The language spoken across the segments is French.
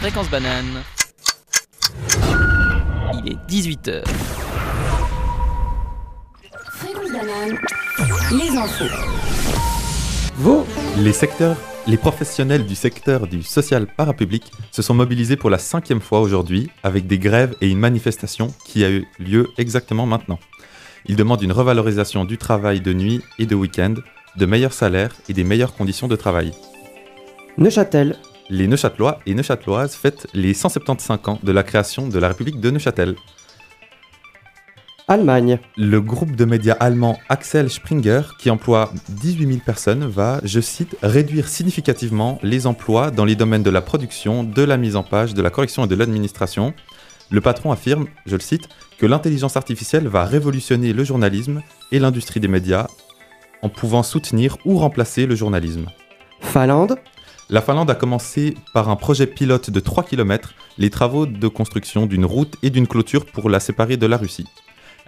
Fréquence banane. Il est 18h. Fréquence banane. Les infos. Vous Les secteurs, les professionnels du secteur du social parapublic se sont mobilisés pour la cinquième fois aujourd'hui avec des grèves et une manifestation qui a eu lieu exactement maintenant. Ils demandent une revalorisation du travail de nuit et de week-end, de meilleurs salaires et des meilleures conditions de travail. Neuchâtel. Les Neuchâtelois et Neuchâteloises fêtent les 175 ans de la création de la République de Neuchâtel. Allemagne. Le groupe de médias allemand Axel Springer, qui emploie 18 000 personnes, va, je cite, réduire significativement les emplois dans les domaines de la production, de la mise en page, de la correction et de l'administration. Le patron affirme, je le cite, que l'intelligence artificielle va révolutionner le journalisme et l'industrie des médias en pouvant soutenir ou remplacer le journalisme. Finlande. La Finlande a commencé par un projet pilote de 3 km les travaux de construction d'une route et d'une clôture pour la séparer de la Russie.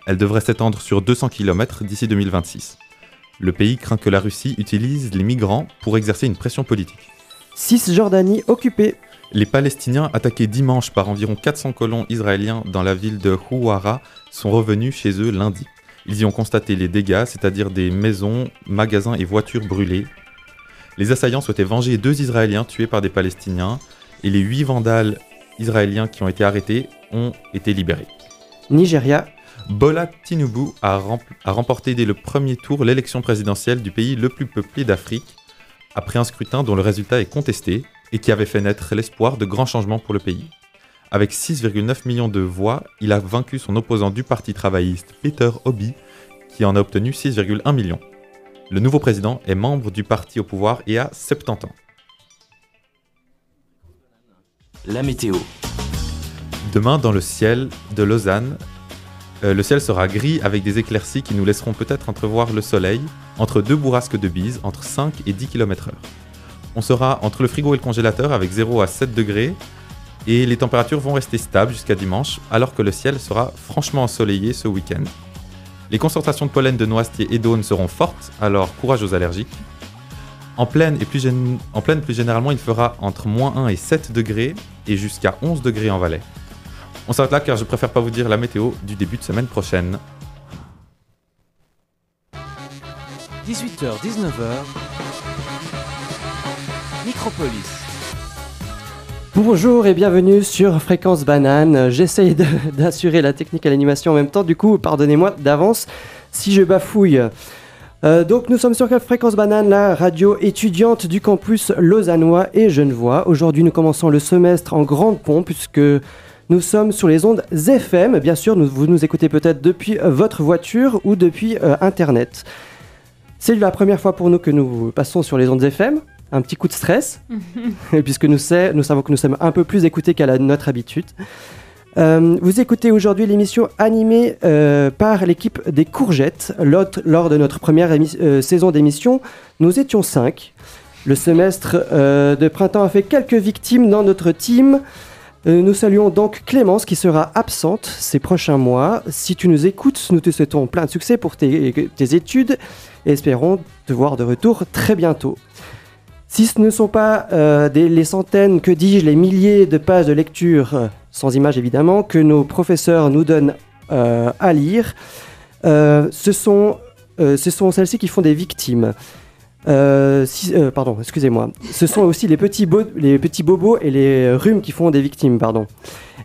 Elle devrait s'étendre sur 200 km d'ici 2026. Le pays craint que la Russie utilise les migrants pour exercer une pression politique. Cisjordanie occupée. Les Palestiniens, attaqués dimanche par environ 400 colons israéliens dans la ville de Houara, sont revenus chez eux lundi. Ils y ont constaté les dégâts, c'est-à-dire des maisons, magasins et voitures brûlées. Les assaillants souhaitaient venger deux Israéliens tués par des Palestiniens, et les huit vandales israéliens qui ont été arrêtés ont été libérés. Nigeria. Bola Tinubu a, a remporté dès le premier tour l'élection présidentielle du pays le plus peuplé d'Afrique, après un scrutin dont le résultat est contesté et qui avait fait naître l'espoir de grands changements pour le pays. Avec 6,9 millions de voix, il a vaincu son opposant du Parti travailliste, Peter Obi, qui en a obtenu 6,1 millions. Le nouveau président est membre du parti au pouvoir et a 70 ans. La météo. Demain, dans le ciel de Lausanne, euh, le ciel sera gris avec des éclaircies qui nous laisseront peut-être entrevoir le soleil entre deux bourrasques de bise entre 5 et 10 km/h. On sera entre le frigo et le congélateur avec 0 à 7 degrés et les températures vont rester stables jusqu'à dimanche alors que le ciel sera franchement ensoleillé ce week-end. Les concentrations de pollen de noisetier et d'aune seront fortes, alors courage aux allergiques. En pleine, et plus, en plus généralement, il fera entre moins 1 et 7 degrés et jusqu'à 11 degrés en Valais. On s'arrête là car je préfère pas vous dire la météo du début de semaine prochaine. 18h, 19h. Micropolis. Bonjour et bienvenue sur Fréquence Banane. J'essaye d'assurer la technique à l'animation en même temps, du coup, pardonnez-moi d'avance si je bafouille. Euh, donc nous sommes sur Fréquence Banane, la radio étudiante du campus lausannois et genevois. Aujourd'hui nous commençons le semestre en grande pompe puisque nous sommes sur les ondes FM. Bien sûr, vous nous écoutez peut-être depuis votre voiture ou depuis euh, Internet. C'est la première fois pour nous que nous passons sur les ondes FM un petit coup de stress, puisque nous, nous, savons que nous sommes un peu plus écoutés qu'à notre habitude. Euh, vous écoutez aujourd'hui l'émission animée euh, par l'équipe des Courgettes. Lors, de notre première euh, saison d'émission, nous étions cinq. Le semestre de printemps a fait quelques victimes dans notre team. nous saluons donc Clémence qui sera absente ces prochains mois. Si tu nous écoutes, nous te souhaitons plein de succès pour tes, tes études et espérons te voir de retour très bientôt. Si ce ne sont pas euh, les centaines, que dis-je, les milliers de pages de lecture, euh, sans image évidemment, que nos professeurs nous donnent euh, à lire, ce sont, sont celles-ci qui font des victimes. pardon, excusez-moi. Ce sont aussi les petits, les petits bobos et les rhumes qui font des victimes, pardon.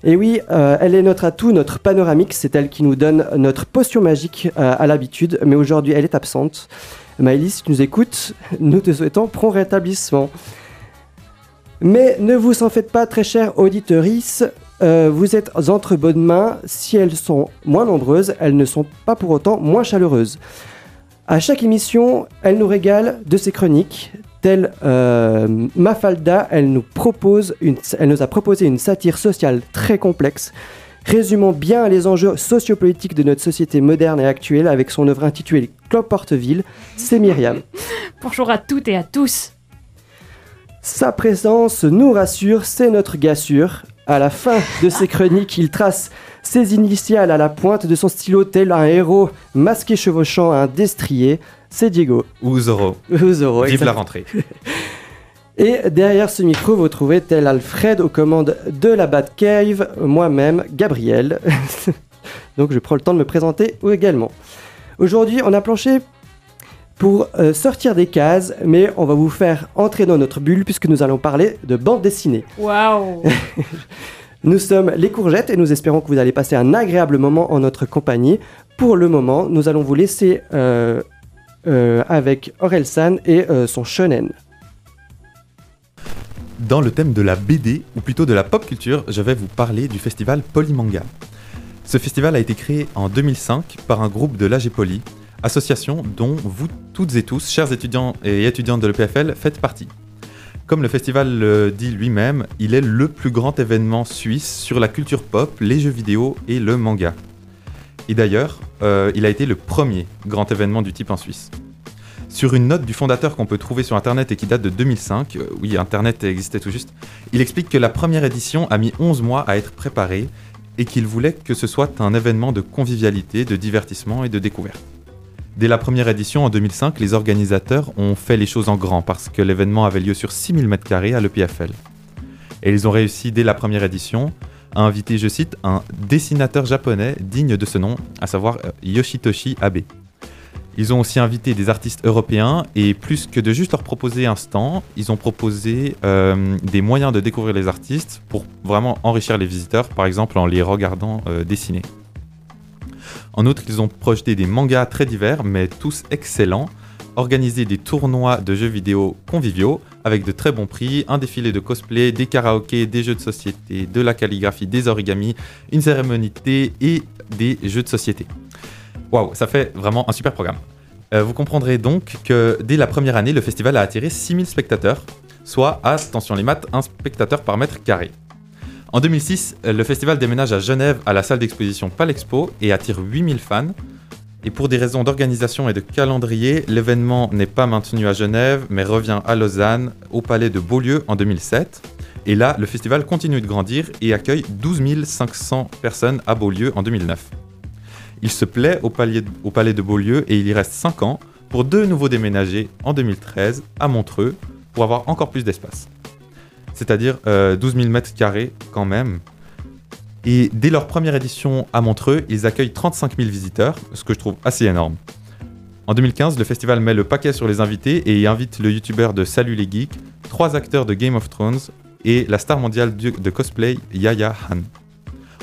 Et oui, elle est notre atout, notre panoramique, c'est elle qui nous donne notre potion magique à l'habitude, mais aujourd'hui elle est absente. Maëlys, tu nous écoutes, nous te souhaitons prompt rétablissement. Mais ne vous en faites pas, très chère auditorice, euh, vous êtes entre bonnes mains. Si elles sont moins nombreuses, elles ne sont pas pour autant moins chaleureuses. À chaque émission, elle nous régale de ses chroniques. Telle euh, Mafalda, elle nous, propose une, elle nous a proposé une satire sociale très complexe Résumons bien les enjeux sociopolitiques de notre société moderne et actuelle avec son œuvre intitulée Cloporteville, c'est Myriam. Bonjour à toutes et à tous. Sa présence nous rassure, c'est notre gassure. À la fin de ses chroniques, il trace ses initiales à la pointe de son stylo tel un héros masqué chevauchant un destrier. C'est Diego. Ou Zoro. Ou Zoro. Vive la rentrée. Et derrière ce micro, vous trouvez tel Alfred aux commandes de la Batcave, moi-même, Gabriel. Donc je prends le temps de me présenter également. Aujourd'hui, on a planché pour euh, sortir des cases, mais on va vous faire entrer dans notre bulle puisque nous allons parler de bande dessinée. Waouh Nous sommes les courgettes et nous espérons que vous allez passer un agréable moment en notre compagnie. Pour le moment, nous allons vous laisser euh, euh, avec Orelsan et son shonen. Dans le thème de la BD, ou plutôt de la pop culture, je vais vous parler du festival Polymanga. Ce festival a été créé en 2005 par un groupe de l'AG Poly, association dont vous toutes et tous, chers étudiants et étudiantes de l'EPFL, faites partie. Comme le festival le dit lui-même, il est le plus grand événement suisse sur la culture pop, les jeux vidéo et le manga. Et d'ailleurs, euh, il a été le premier grand événement du type en Suisse. Sur une note du fondateur qu'on peut trouver sur Internet et qui date de 2005, euh, oui, Internet existait tout juste, il explique que la première édition a mis 11 mois à être préparée et qu'il voulait que ce soit un événement de convivialité, de divertissement et de découverte. Dès la première édition en 2005, les organisateurs ont fait les choses en grand parce que l'événement avait lieu sur 6000 m2 à l'EPFL. Et ils ont réussi dès la première édition à inviter, je cite, un dessinateur japonais digne de ce nom, à savoir euh, Yoshitoshi Abe. Ils ont aussi invité des artistes européens et plus que de juste leur proposer un stand, ils ont proposé euh, des moyens de découvrir les artistes pour vraiment enrichir les visiteurs, par exemple en les regardant euh, dessiner. En outre, ils ont projeté des mangas très divers, mais tous excellents, organisé des tournois de jeux vidéo conviviaux avec de très bons prix, un défilé de cosplay, des karaokés, des jeux de société, de la calligraphie, des origamis, une cérémonie et des jeux de société. Waouh, ça fait vraiment un super programme. Euh, vous comprendrez donc que dès la première année, le festival a attiré 6000 spectateurs, soit, attention les maths, un spectateur par mètre carré. En 2006, le festival déménage à Genève à la salle d'exposition Palexpo et attire 8000 fans. Et pour des raisons d'organisation et de calendrier, l'événement n'est pas maintenu à Genève, mais revient à Lausanne, au palais de Beaulieu en 2007. Et là, le festival continue de grandir et accueille 12 500 personnes à Beaulieu en 2009. Il se plaît au palais, de Beaulieu et il y reste 5 ans pour de nouveau déménager en 2013 à Montreux pour avoir encore plus d'espace. C'est-à-dire euh, 12 000 mètres carrés quand même. Et dès leur première édition à Montreux, ils accueillent 35 000 visiteurs, ce que je trouve assez énorme. En 2015, le festival met le paquet sur les invités et y invite le youtubeur de Salut les Geeks, trois acteurs de Game of Thrones et la star mondiale de cosplay Yaya Han.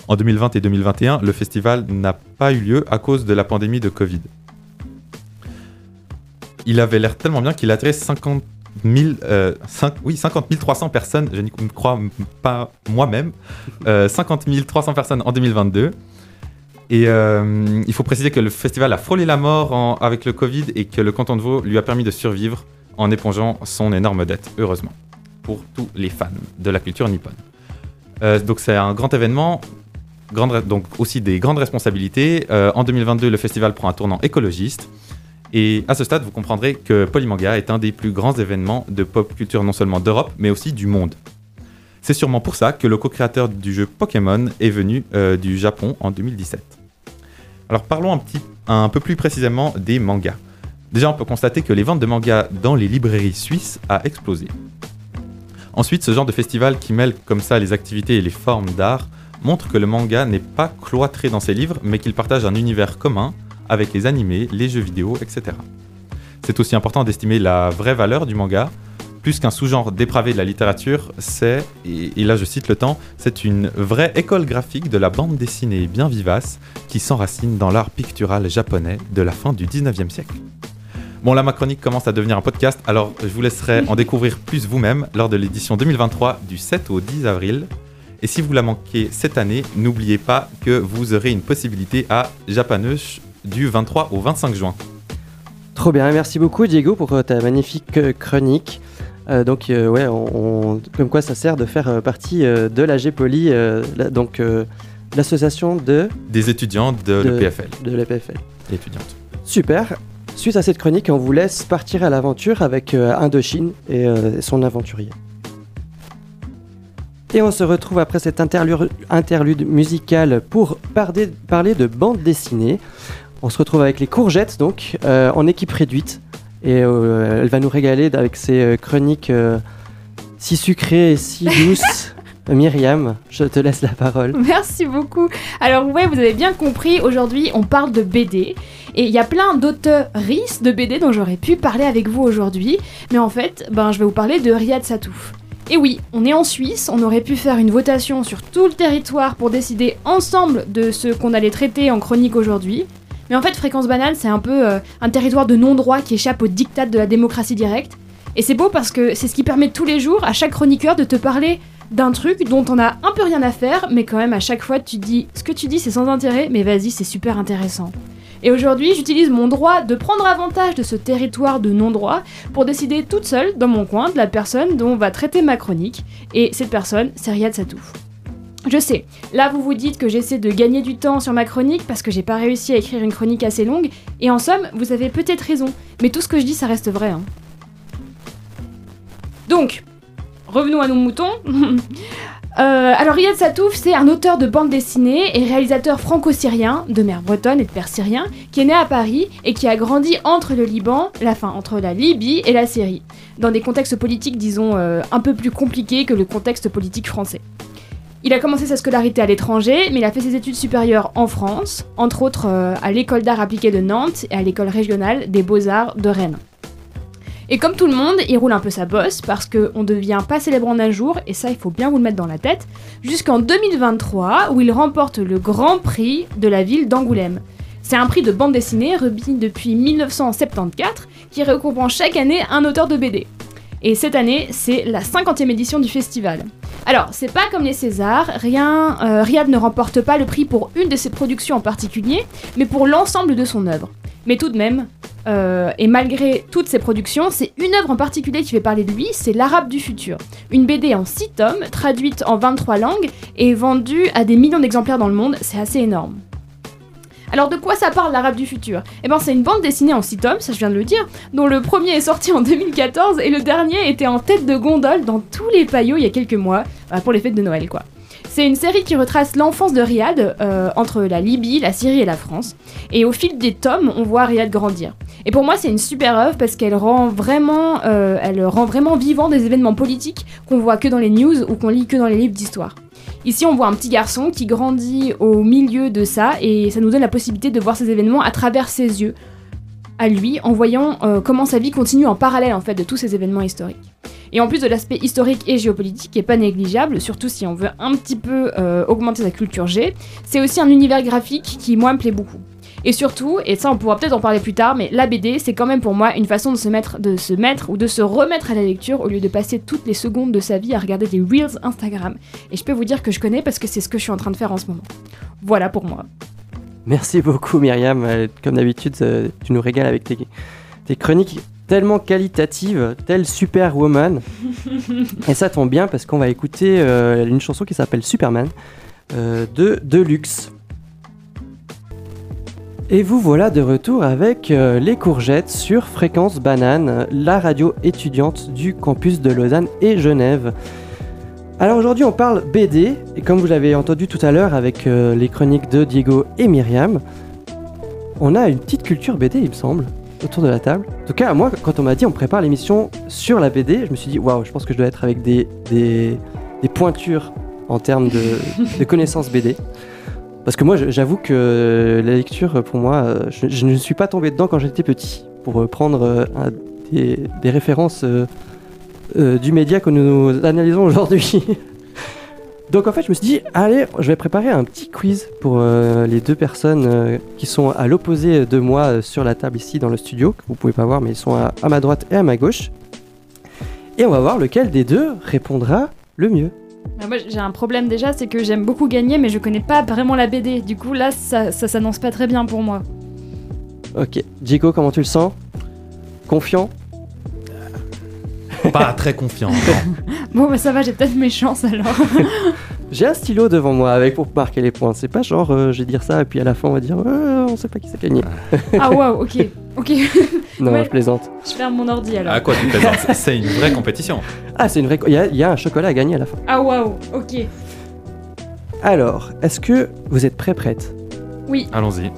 En 2020 et 2021, le festival n'a pas eu lieu à cause de la pandémie de Covid. Il avait l'air tellement bien qu'il a attiré 50 000, euh, cinq- oui, 50 300 personnes, je n'y crois pas moi-même, euh, 50 300 personnes en 2022. Et euh, il faut préciser que le festival a frôlé la mort avec le Covid et que le canton de Vaud lui a permis de survivre en épongeant son énorme dette, heureusement, pour tous les fans de la culture nippone. Euh, donc c'est un grand événement, donc aussi des grandes responsabilités. Euh, en 2022, le festival prend un tournant écologiste. Et à ce stade, vous comprendrez que Polymanga est un des plus grands événements de pop culture non seulement d'Europe, mais aussi du monde. C'est sûrement pour ça que le co-créateur du jeu Pokémon est venu euh, du Japon en 2017. Alors parlons un, un peu plus précisément des mangas. Déjà, on peut constater que les ventes de mangas dans les librairies suisses a explosé. Ensuite, ce genre de festival qui mêle comme ça les activités et les formes d'art montre que le manga n'est pas cloîtré dans ses livres, mais qu'il partage un univers commun avec les animés, les jeux vidéo, etc. C'est aussi important d'estimer la vraie valeur du manga. Plus qu'un sous-genre dépravé de la littérature, c'est, et, là je cite le temps, c'est une vraie école graphique de la bande dessinée bien vivace qui s'enracine dans l'art pictural japonais de la fin du 19e siècle. Bon là ma chronique commence à devenir un podcast, alors je vous laisserai en découvrir plus vous-même lors de l'édition 2023 du 7 au 10 avril. Et si vous la manquez cette année, n'oubliez pas que vous aurez une possibilité à Japaneuch du 23 au 25 juin. Trop bien, merci beaucoup Diego pour euh, ta magnifique euh, chronique. Euh, donc euh, ouais, on, on- comme quoi ça sert de faire partie euh, de la la- donc l'association de, Des étudiants de, De- l'EPFL, de l'EPFL. étudiantes. Super. Suite à cette chronique, on vous laisse partir à l'aventure avec Indochine et son aventurier. Et on se retrouve après cet interlude, interlude musical pour parler, parler de bande dessinée. On se retrouve avec les courgettes, donc, euh, en équipe réduite. Et euh, elle va nous régaler avec ses euh, chroniques euh, si sucrée et si douce. Myriam, je te laisse la parole. Merci beaucoup. Alors ouais, vous avez bien compris, aujourd'hui on parle de BD. Et il y a plein d'auteurs de BD dont j'aurais pu parler avec vous aujourd'hui. Mais en fait, ben, je vais vous parler de Riyad Satouf. Et oui, on est en Suisse, on aurait pu faire une votation sur tout le territoire pour décider ensemble de ce qu'on allait traiter en chronique aujourd'hui. Mais en fait, Fréquence Banale, c'est un peu euh, un territoire de non-droit qui échappe au diktat de la démocratie directe. Et c'est beau parce que c'est ce qui permet tous les jours à chaque chroniqueur de te parler d'un truc dont on a un peu rien à faire, mais quand même à chaque fois tu dis ce que tu dis c'est sans intérêt, mais vas-y c'est super intéressant. Et aujourd'hui, j'utilise mon droit de prendre avantage de ce territoire de non-droit pour décider toute seule, dans mon coin, de la personne dont on va traiter ma chronique. Et cette personne, c'est Riyad Satouf. Je sais, là vous vous dites que j'essaie de gagner du temps sur ma chronique parce que j'ai pas réussi à écrire une chronique assez longue, et en somme, vous avez peut-être raison, mais tout ce que je dis ça reste vrai. Hein. Donc, revenons à nos moutons. Euh, alors Riyad Satouf, c'est un auteur de bande dessinée et réalisateur franco-syrien, de mère bretonne et de père syrien, qui est né à Paris et qui a grandi entre le Liban, la fin entre la Libye et la Syrie, dans des contextes politiques, disons, euh, un peu plus compliqués que le contexte politique français. Il a commencé sa scolarité à l'étranger, mais il a fait ses études supérieures en France, entre autres euh, à l'école d'art appliqué de Nantes et à l'école régionale des beaux-arts de Rennes. Et comme tout le monde, il roule un peu sa bosse parce qu'on devient pas célèbre en un jour, et ça il faut bien vous le mettre dans la tête, jusqu'en 2023 où il remporte le Grand Prix de la ville d'Angoulême. C'est un prix de bande dessinée remis depuis 1974 qui récompense chaque année un auteur de BD. Et cette année, c'est la 50e édition du festival. Alors, c'est pas comme les Césars, rien, euh, Riyad ne remporte pas le prix pour une de ses productions en particulier, mais pour l'ensemble de son œuvre. Mais tout de même, euh, et malgré toutes ses productions, c'est une œuvre en particulier qui fait parler de lui, c'est L'Arabe du futur. Une BD en 6 tomes, traduite en 23 langues et vendue à des millions d'exemplaires dans le monde, c'est assez énorme. Alors de quoi ça parle l'Arabe du futur? Eh ben c'est une bande dessinée en 6 tomes, ça je viens de le dire, dont le premier est sorti en 2014 et le dernier était en tête de gondole dans tous les paillots il y a quelques mois, euh, pour les fêtes de Noël quoi. C'est une série qui retrace l'enfance de Riyad euh, entre la Libye, la Syrie et la France. Et au fil des tomes, on voit Riyad grandir. Et pour moi, c'est une super œuvre parce qu'elle rend vraiment, euh, rend vraiment vivant des événements politiques qu'on voit que dans les news ou qu'on lit que dans les livres d'histoire. Ici, on voit un petit garçon qui grandit au milieu de ça et ça nous donne la possibilité de voir ces événements à travers ses yeux, à lui, en voyant euh, comment sa vie continue en parallèle en fait de tous ces événements historiques. Et en plus de l'aspect historique et géopolitique qui est pas négligeable, surtout si on veut un petit peu euh, augmenter sa culture G, c'est aussi un univers graphique qui moi me plaît beaucoup. Et surtout, et ça on pourra peut-être en parler plus tard, mais la BD c'est quand même pour moi une façon de se mettre, de se mettre ou de se remettre à la lecture au lieu de passer toutes les secondes de sa vie à regarder des reels Instagram. Et je peux vous dire que je connais parce que c'est ce que je suis en train de faire en ce moment. Voilà pour moi. Merci beaucoup Myriam, Euh, comme d'habitude euh, tu nous régales avec tes, tes chroniques tellement qualitatives, telle Superwoman. Et ça tombe bien parce qu'on va écouter euh, une chanson qui s'appelle Superman euh, de Deluxe. Et vous voilà de retour avec euh, les courgettes sur Fréquence Banane, la radio étudiante du campus de Lausanne et Genève. Alors aujourd'hui on parle BD, et comme vous l'avez entendu tout à l'heure avec les chroniques de Diego et Myriam, on a une petite culture BD il me semble, autour de la table. En tout cas moi quand on m'a dit on prépare l'émission sur la BD, je me suis dit waouh je pense que je dois être avec des, des, des pointures en termes de, de connaissances BD. Parce que moi, j'avoue que la lecture, pour moi, euh, je, je ne suis pas tombé dedans quand j'étais petit. Pour prendre euh, un- des, des références euh, euh, du média que nous analysons aujourd'hui. Donc en fait, je me suis dit, allez, je vais préparer un petit quiz pour euh, les deux personnes euh, qui sont à l'opposé de moi euh, sur la table ici dans le studio, que vous pouvez pas voir, mais ils sont à, à ma droite et à ma gauche. Et on va voir lequel des deux répondra le mieux. Bah, moi j'ai un problème déjà, c'est que j'aime beaucoup gagner, mais je connais pas vraiment la BD. Du coup là, ça, ça s'annonce pas très bien pour moi. Ok, Diego, comment tu le sens? Confiant? Pas très confiant. Bon bah ça va, j'ai peut-être mes chances alors. J'ai un stylo devant moi avec pour marquer les points. C'est pas genre euh, je vais dire ça et puis à la fin on va dire Euh, on sait pas qui s'est gagné. ah waouh, ok, ok. Non, Ouais. je plaisante. Je ferme mon ordi alors. À quoi tu plaisantes C'est- C'est une vraie compétition. Ah, c'est une vraie. Il y, a- il y a un chocolat à gagner à la fin. Ah waouh, ok. Alors, est-ce que vous êtes prêt prête Oui, Allons-y.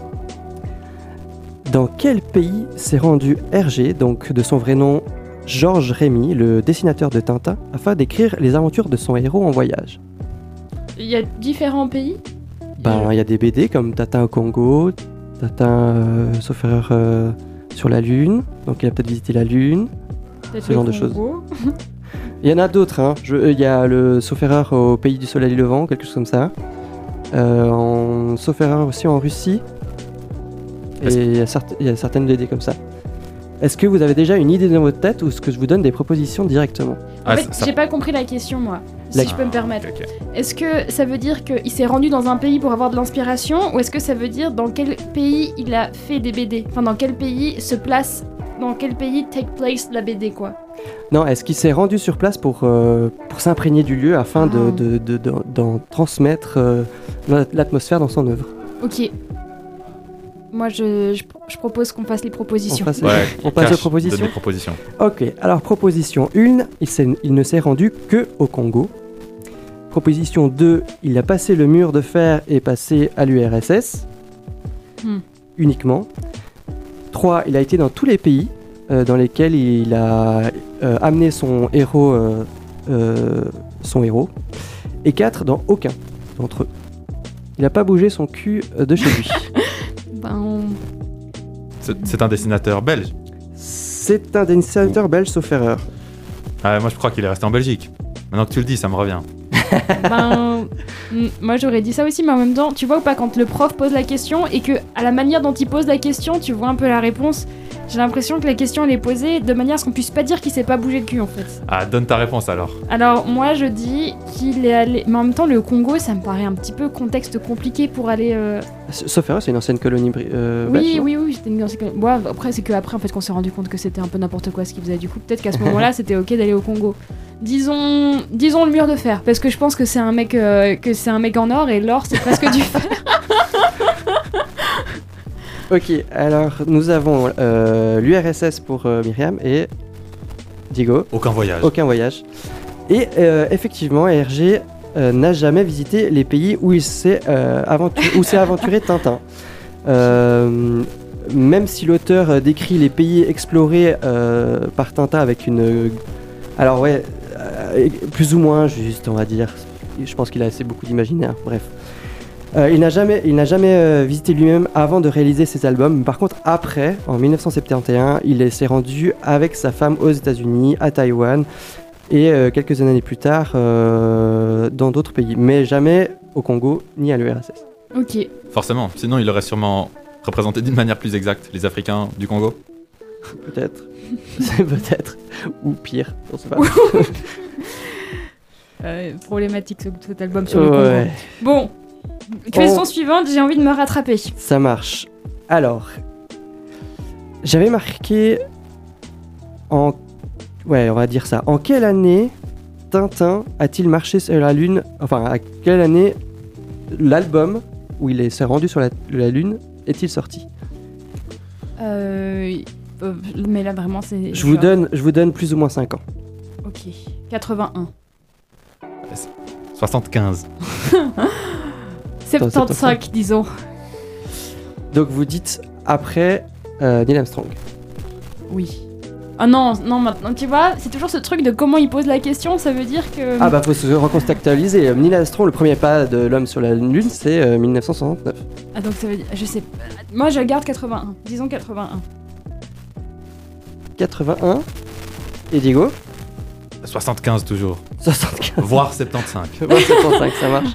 Dans quel pays s'est rendu Hergé, donc de son vrai nom Georges Rémy, le dessinateur de Tintin, afin d'écrire les aventures de son héros en voyage Il y a différents pays? Ben, il y a des BD comme Tintin au Congo, Tintin, euh, sauf erreur, euh, sur la Lune, donc il a peut-être visité la Lune. Ce genre de choses. Il y en a d'autres, hein. Je- euh, il y a le sauf erreur au pays du soleil levant, quelque chose comme ça. Euh, en sauf erreur aussi en Russie. Et Est-ce- il y, a certes- il y a certaines BD comme ça. Est-ce que vous avez déjà une idée dans votre tête ou est-ce que je vous donne des propositions directement En Ah, fait, ça- ça- j'ai pas compris la question, moi. Si La- je peux me permettre. Est-ce que ça veut dire qu'il s'est rendu dans un pays pour avoir de l'inspiration ou est-ce que ça veut dire dans quel pays il a fait des BD Enfin, dans quel pays se place, dans quel pays take place la BD, quoi? Non, est-ce qu'il s'est rendu sur place pour, euh, pour s'imprégner du lieu afin de- Ah. de- de- d'en d'en transmettre euh, la- l'atmosphère dans son œuvre? Ok. Moi, je, je, je propose qu'on fasse les On propositions. passe, Ouais, on passe aux cache, propositions. Ok, alors proposition 1, il, ne s'est rendu que au Congo. Proposition 2, il a passé le mur de fer et passé à l'URSS. Hmm. Uniquement. 3, il a été dans tous les pays euh, dans lesquels il a euh, amené son héros, euh, euh, son héros. Et 4, dans aucun d'entre eux. Il n'a pas bougé son cul de chez lui. Ben, C'est c'est un dessinateur belge. C'est un dessinateur belge sauf erreur. Ah, moi, je crois qu'il est resté en Belgique. Maintenant que tu le dis, ça me revient. ben, moi j'aurais dit ça aussi, mais en même temps, tu vois ou pas, quand le prof pose la question et que à la manière dont il pose la question, tu vois un peu la réponse, j'ai l'impression que la question elle est posée de manière à ce qu'on puisse pas dire qu'il s'est pas bougé le cul en fait. Ah, donne ta réponse alors. Alors moi je dis qu'il est allé, mais en même temps le Congo ça me paraît un petit peu contexte compliqué pour aller. euh, Sauf erreur, c'est une ancienne colonie euh, belge, Oui non oui oui c'était une c'est que- ouais, après c'est que après en fait qu'on s'est rendu compte que c'était un peu n'importe quoi ce qu'il faisait du coup peut-être qu'à ce moment-là c'était ok d'aller au Congo. Disons disons le mur de fer parce que je pense que c'est un mec euh, que c'est un mec en or et l'or c'est presque du fer. Ok, alors nous avons euh, l'URSS pour euh, Myriam et Diego, Aucun voyage. aucun voyage. Et euh, effectivement, RG euh, n'a jamais visité les pays où il s'est euh, aventu- où s'est aventuré Tintin. Euh, même si l'auteur décrit les pays explorés euh, par Tintin avec une... Alors ouais, euh, plus ou moins juste, on va dire. Je pense qu'il a assez beaucoup d'imaginaire, bref. Euh, il n'a jamais, il n'a jamais euh, visité lui-même avant de réaliser ses albums. Par contre, après, en 1971, il est- s'est rendu avec sa femme aux États-Unis, à Taïwan, et euh, quelques années plus tard euh, dans d'autres pays, mais jamais au Congo ni à l'URSS. ok. Forcément. Sinon, il aurait sûrement représenté d'une manière plus exacte les Africains du Congo. Peut-être. C'est peut-être. Ou pire, on sait pas. Euh, problématique ce, cet album sur le. Ouais, Bon, question On- suivante, j'ai envie de me rattraper. ça marche. Alors, j'avais marqué en. Ouais, on va dire ça. En quelle année Tintin a-t-il marché sur la Lune Enfin, à quelle année l'album où il est- s'est rendu sur la, la Lune est-il sorti Euh, euh, mais là vraiment c'est. je vous, donne, je vous donne plus ou moins 5 ans. Ok. 81. 75. 75, disons. Donc vous dites après euh, Neil Armstrong. Oui. Ah non, non, maintenant, tu vois, c'est toujours ce truc de comment il pose la question, ça veut dire que. Ah bah faut se recontextualiser. Neil Armstrong, le premier pas de l'homme sur la Lune, c'est euh, 1969. Ah, donc ça veut dire. Je sais pas. Moi je garde 81. Disons 81. 81. Et Diego? 75 toujours. 75. Voire 75. Ouais, 75, ça marche.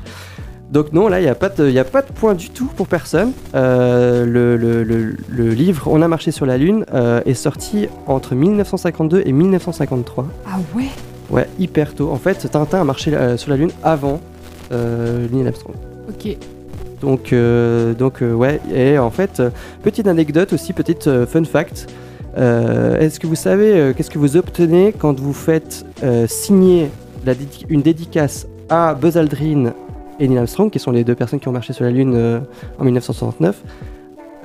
Donc non, là, il n'y a, pas de- y a pas de point du tout pour personne. Euh, le, le- le- le livre On a marché sur la Lune euh, est sorti entre 1952 et 1953. Ah ouais? Ouais, hyper tôt. En fait, Tintin a marché euh, sur la Lune avant euh, Neil Armstrong. Ok. Donc, euh, donc euh, ouais, et en fait, euh, petite anecdote aussi, petite euh, fun fact. Euh, Est-ce que vous savez euh, qu'est-ce que vous obtenez quand vous faites euh, signer la dédi- une dédicace à Buzz Aldrin et Neil Armstrong, qui sont les deux personnes qui ont marché sur la Lune euh, en 1969,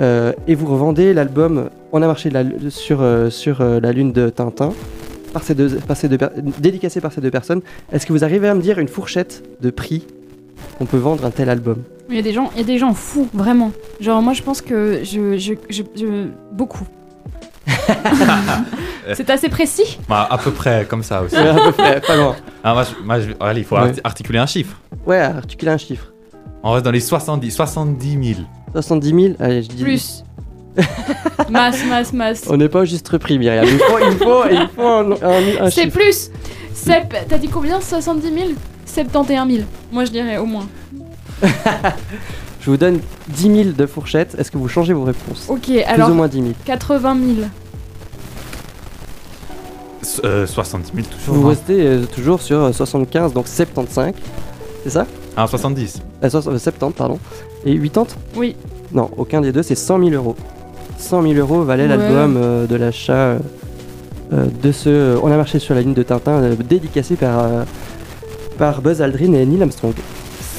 euh, et vous revendez l'album On a marché la sur, euh, sur euh, la Lune de Tintin, par ces deux, par ces deux dédicacé par ces deux personnes. Est-ce que vous arrivez à me dire une fourchette de prix qu'on peut vendre un tel album? Il y a des gens, il y a des gens fous, vraiment. Genre moi je pense que je, je, je, je- beaucoup. C'est assez précis? Bah, à peu près comme ça aussi. À peu près, pas loin. Ah, moi, je- moi, je- allez, il faut Ouais. arti- articuler un chiffre. Ouais, articuler un chiffre. On reste dans les 70, 70 000. 70 000, allez, je dis. Plus. masse, masse, masse. On n'est pas au juste prix, Myriam. Il faut, il faut, il faut un, un- un C'est chiffre. plus. Sep- T'as dit combien 70 000 71 000. Moi je dirais au moins. Je vous donne 10 000 de fourchette. Est-ce que vous changez vos réponses? Ok, Plus alors ou moins 10 000. 80 000. Euh, 70 000 toujours. Vous hein. restez euh, toujours sur euh, 75, donc 75. C'est ça? Ah, 70. euh, soix- euh, 70, pardon. Et 80 Oui. Non, aucun des deux, c'est 100 000 euros. 100 000 euros valait Ouais. l'album euh, de l'achat euh, euh, de ce euh, On a marché sur la ligne de Tintin, euh, dédicacé par, euh, par Buzz Aldrin et Neil Armstrong.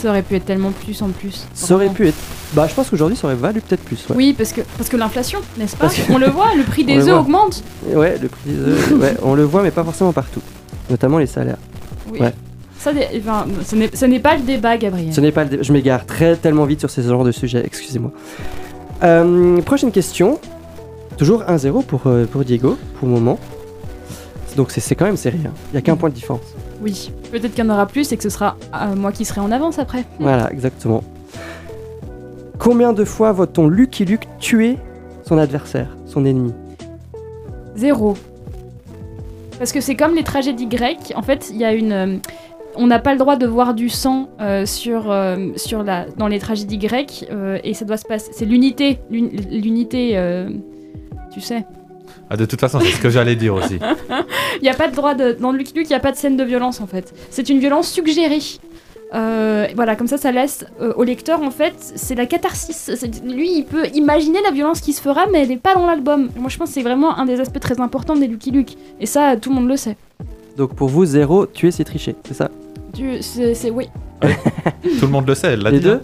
Ça aurait pu être tellement plus en plus. Ça aurait pu être. Bah, je pense qu'aujourd'hui, ça aurait valu peut-être plus. Ouais. Oui, parce que, parce que l'inflation, n'est-ce pas que- On le voit, le prix des œufs augmente. Ouais, le prix des œufs, ouais, on le voit, mais pas forcément partout. Notamment les salaires. Oui. Ouais. Ça, enfin, ce n'est- pas le débat, Gabriel. Ce n'est pas le Je m'égare très tellement vite sur ces genres de sujets, excusez-moi. Euh, prochaine question. Toujours 1-0 pour, euh, pour Diego, pour le moment. Donc c'est quand même serré. hein. Il n'y a qu'un point de différence. Oui. Peut-être qu'il y en aura plus et que ce sera euh, moi qui serai en avance après. Voilà, exactement. Combien de fois voit-on Lucky Luke tuer son adversaire, son ennemi Zéro. Parce que c'est comme les tragédies grecques. En fait, il y a une. euh, on n'a pas le droit de voir du sang euh, sur, euh, sur la, dans les tragédies grecques euh, et ça doit se passer. C'est l'unité, l'un- l'unité, euh, tu sais. Ah, de toute façon, c'est ce que j'allais dire aussi. Il n'y a pas de droit de dans Lucky Luke, il n'y a pas de scène de violence en fait. C'est une violence suggérée. Euh, voilà, comme ça, ça laisse euh, au lecteur en fait, c'est la catharsis. C'est- Lui, il peut imaginer la violence qui se fera, mais elle n'est pas dans l'album. Moi, je pense que c'est vraiment un des aspects très importants des Lucky Luke. Et ça, tout le monde le sait. Donc pour vous, zéro, tuer c'est tricher, c'est ça? Tu- C'est c'est- oui. Tout le monde le sait, elle l'a Les dit. deux?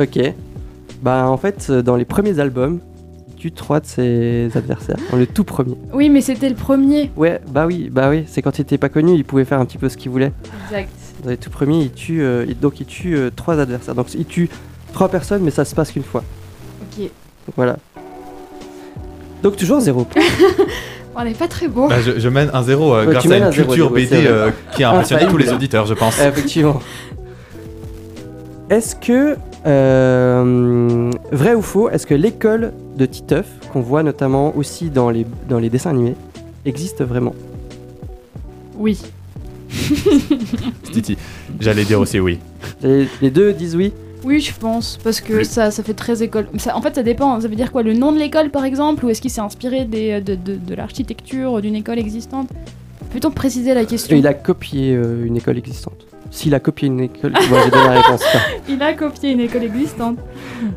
Ok. Bah en fait, dans les premiers albums, tue trois de ses adversaires. Dans le tout premier. Oui, mais c'était le premier. Ouais, bah oui, bah oui. C'est quand il était pas connu, il pouvait faire un petit peu ce qu'il voulait. Exact. Dans les tout premiers, il tue, euh, il- donc il tue euh, trois adversaires. Donc il tue trois personnes, mais ça se passe qu'une fois. Ok. Donc voilà. Donc toujours zéro point. On n'est pas très beau. Bah, je, je mène un 0 euh, Ouais, grâce tu à mènes une un zéro, culture c'est BD vrai. euh, qui a impressionné Ah, tous les auditeurs, je pense. Effectivement. Est-ce que euh, vrai ou faux Est-ce que l'école de Titeuf, qu'on voit notamment aussi dans les dans les dessins animés, existe vraiment? Oui. Titi. J'allais dire aussi oui. les, les deux disent oui? Oui, je pense, parce que Oui. ça, ça fait très école. Ça, en fait, ça dépend. Ça veut dire quoi Le nom de l'école, par exemple Ou est-ce qu'il s'est inspiré des, de, de, de l'architecture d'une école existante? Peut-on préciser la question? Il a copié euh, une école existante. S'il a copié une école, moi j'ai donné la réponse. Il a copié une école existante.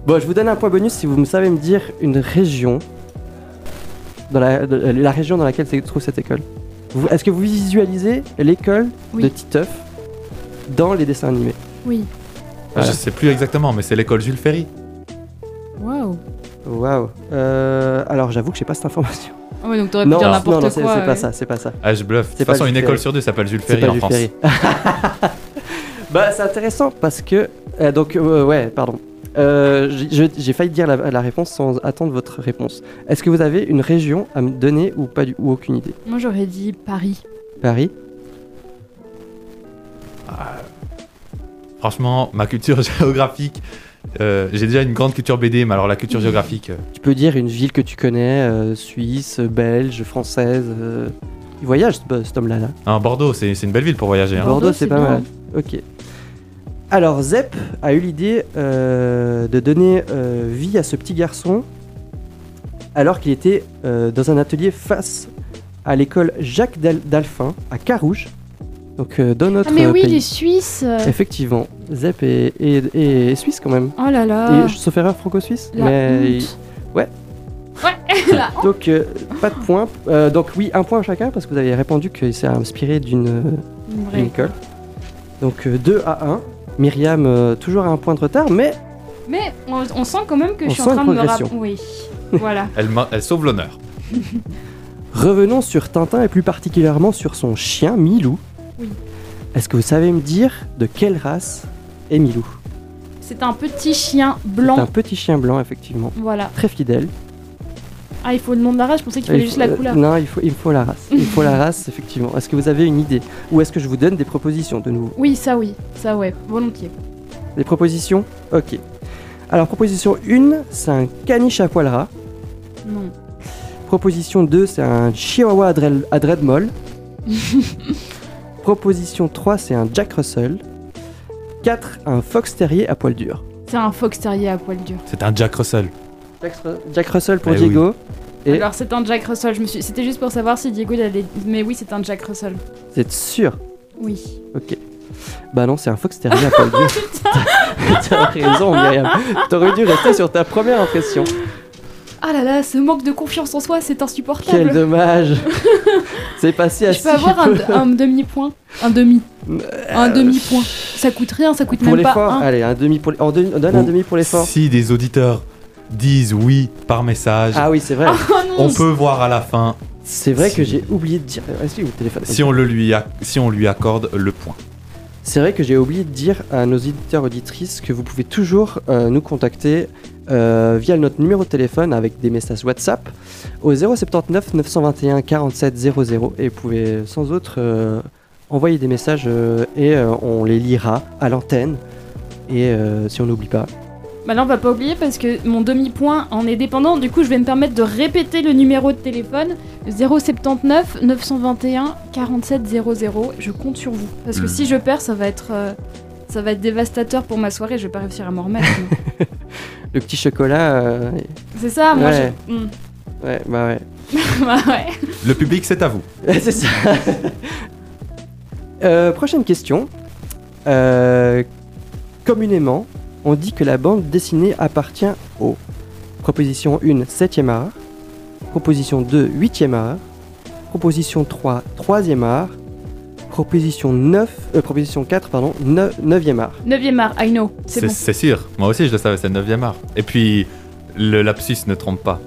Bon, je vous donne un point bonus si vous me savez me dire une région, dans la, de- la région dans laquelle se trouve cette école. Est-ce que vous visualisez l'école Oui. de Titeuf dans les dessins animés Oui. Ah, Je sais plus exactement, mais c'est l'école Jules Ferry. Waouh. Waouh. Euh, alors j'avoue que j'ai pas cette information. Ah ouais, donc t'aurais pu Non, dire n'importe non, c'est quoi. c'est pas ça, c'est pas ça. Ah, je bluffe. De C'est toute pas façon, Jules une école Ferry. sur deux s'appelle Jules C'est Ferry pas en Jules France. Ferry. bah c'est intéressant parce que euh, donc euh, ouais pardon. Euh, j'ai- failli dire la, la réponse sans attendre votre réponse. Est-ce que vous avez une région à me donner ou pas du, ou aucune idée? Moi, j'aurais dit Paris. Paris? Franchement, ma culture géographique, euh, j'ai déjà une grande culture BD, mais alors la culture géographique, euh, Tu peux dire une ville que tu connais, euh, suisse, belge, française. euh, Il voyage ce- cet homme-là. Là? Bordeaux, c'est une belle ville pour voyager. hein. Bordeaux, c'est c'est pas bien. mal. Ok. Alors Zep a eu l'idée euh, de donner euh, vie à ce petit garçon alors qu'il était euh, dans un atelier face à l'école Jacques Dal- Dalphin à Carouge, donc dans notre Ah, mais oui, pays. les Suisses. Effectivement, Zep est, est- est suisse quand même. Oh là là. Et, sauf erreur franco-suisse. La mais honte. ouais. Ouais, la honte. Donc, euh, pas de points. Euh, donc, oui, un point chacun parce que vous avez répondu qu'il s'est inspiré d'une Une vraie d'une école. Donc, 2 à 1. Myriam, euh, toujours à un point de retard, mais Mais on, on sent quand même que On je suis sent en train une de me progression. rappeler. Oui. voilà. Elle, ma- elle sauve l'honneur. revenons sur Tintin et plus particulièrement sur son chien Milou. Oui. Est-ce que vous savez me dire de quelle race est Milou? C'est un petit chien C'est blanc. un petit chien blanc, effectivement. Voilà. Très fidèle. Ah, il faut le nom de la race, je pensais qu'il Il fallait juste faut- la euh, couleur. Non, il faut, il me faut la race. Il me faut la race, effectivement. Est-ce que vous avez une idée Ou est-ce que je vous donne des propositions de nouveau Oui, ça oui, ça ouais, volontiers. Des propositions Ok. Alors, proposition 1, c'est un caniche à poil ras. Non. Proposition 2, c'est un chihuahua à, à dread molle. Proposition 3, c'est un Jack Russell. 4, un fox terrier à poil dur. C'est un fox terrier à poil dur. C'est un Jack Russell. Jack, Jack Russell pour Eh Diego. Et- Alors c'est un Jack Russell, je me suis... c'était juste pour savoir si Diego il allait... Mais oui, c'est un Jack Russell. Vous êtes sûr? Oui. Ok. Bah non, c'est un fox terrier à poil dur. T'as raison, Myriam. T'aurais dû rester sur ta première impression. Ah là là, ce manque de confiance en soi, c'est Quel insupportable. dommage. C'est passé à Je peux si avoir un, peu. un demi-point Un demi. Un demi-point. Ça coûte rien, ça coûte Pour même pas l'effort, un. allez, un demi pour les- on donne, on donne un Ou demi pour l'effort. Si des auditeurs disent oui par message, Ah oui, c'est vrai. Oh non on peut voir à la fin C'est vrai que j'ai oublié de dire. Est-ce que vous téléphone si on, le lui a- si on lui accorde le point. C'est vrai que j'ai oublié de dire à nos auditeurs auditrices que vous pouvez toujours euh, nous contacter euh, via notre numéro de téléphone avec des messages WhatsApp au 079 921 47 00 et vous pouvez sans autre euh, envoyer des messages euh, et euh, on les lira à l'antenne et euh, si on n'oublie pas. Bah là, on va pas oublier parce que mon demi-point en est dépendant. Du coup, je vais me permettre de répéter le numéro de téléphone 079 921 47 00. Je compte sur vous. Parce que Hmm. si je perds, ça va être. euh, Ça va être dévastateur pour ma soirée, je vais pas réussir à m'en remettre. Le petit chocolat, euh, C'est ça, moi Ouais. je. Hmm. ouais, bah ouais. Bah ouais. Le public, c'est à vous. c'est ça. Euh, prochaine question. Euh, communément, on dit que la bande dessinée appartient au proposition 1, 7e art, proposition 2, 8e art, proposition 3, 3e art, proposition 9, euh, proposition 4, pardon, 9e art. 9ème art, I know. C'est C'est bon. c'est sûr. Moi aussi, je le savais, c'est le 9e art. Et puis, le lapsus ne trompe pas.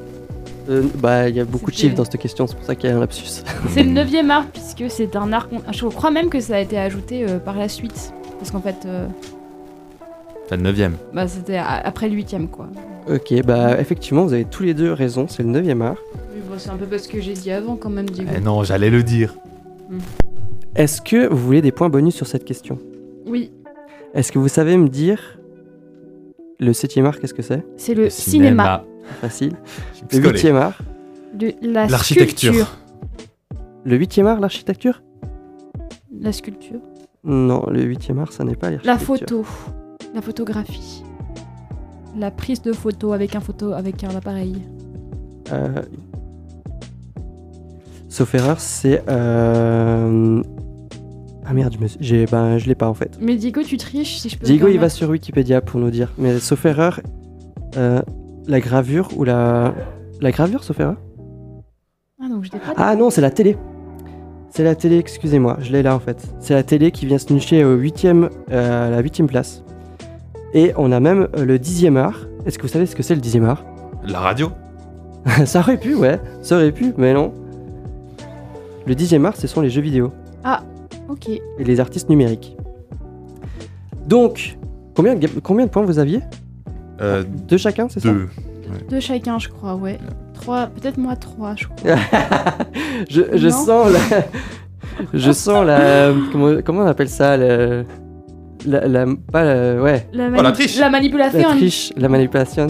Euh, bah, il y a beaucoup de chiffres dans cette question, c'est pour ça qu'il y a un lapsus. C'est le 9ème art puisque c'est un art. qu'on- Je crois même que ça a été ajouté euh, par la suite. Parce qu'en fait, C'est le 9e. bah, c'était après le 8ème quoi. ok, bah effectivement, vous avez tous les deux raison, c'est le 9e art. Oui, bon, c'est un peu parce que j'ai dit avant quand même, Diego. Eh non, j'allais le dire. Est-ce que vous voulez des points bonus sur cette question? Oui, Est-ce que vous savez me dire le 7e art, qu'est-ce que c'est? C'est le, cinéma. Facile. Le suis collé. 8e art? Le- la L'architecture. Le 8e art, l'architecture? La sculpture. Non, le 8e art, ça n'est pas La l'architecture. photo. La photographie. La prise de photo avec un photo avec un appareil. Euh... Sauf erreur, c'est. euh, Ah merde, je, me... suis- j'ai- ben, je l'ai pas en fait. Mais Diego, tu triches si je peux. Diego, il va sur Wikipédia pour nous dire. Mais sauf erreur, euh, la gravure ou la. La gravure, sauf erreur? Ah donc je pas. Ah non, c'est la télé. C'est la télé, excusez-moi, je l'ai là en fait. C'est la télé qui vient se nicher au 8e, euh, à la 8 place. Et on a même euh, le 10e art. Est-ce que vous savez ce que c'est le 10e art? La radio? Ça aurait pu, ouais, ça aurait pu, mais non. Le 10e art, ce sont les jeux vidéo Ok. et les artistes numériques. Donc, combien, de- combien de points vous aviez? Euh, Deux chacun, c'est ça? Deux. Deux chacun, je crois, ouais. Trois, peut-être moi trois, je crois. je, sens la. Je sens la. Comment, comment on appelle ça la, la, la- pas la- ouais, La, Oh, la mani- triche. La la manipulation. triche, la manipulation.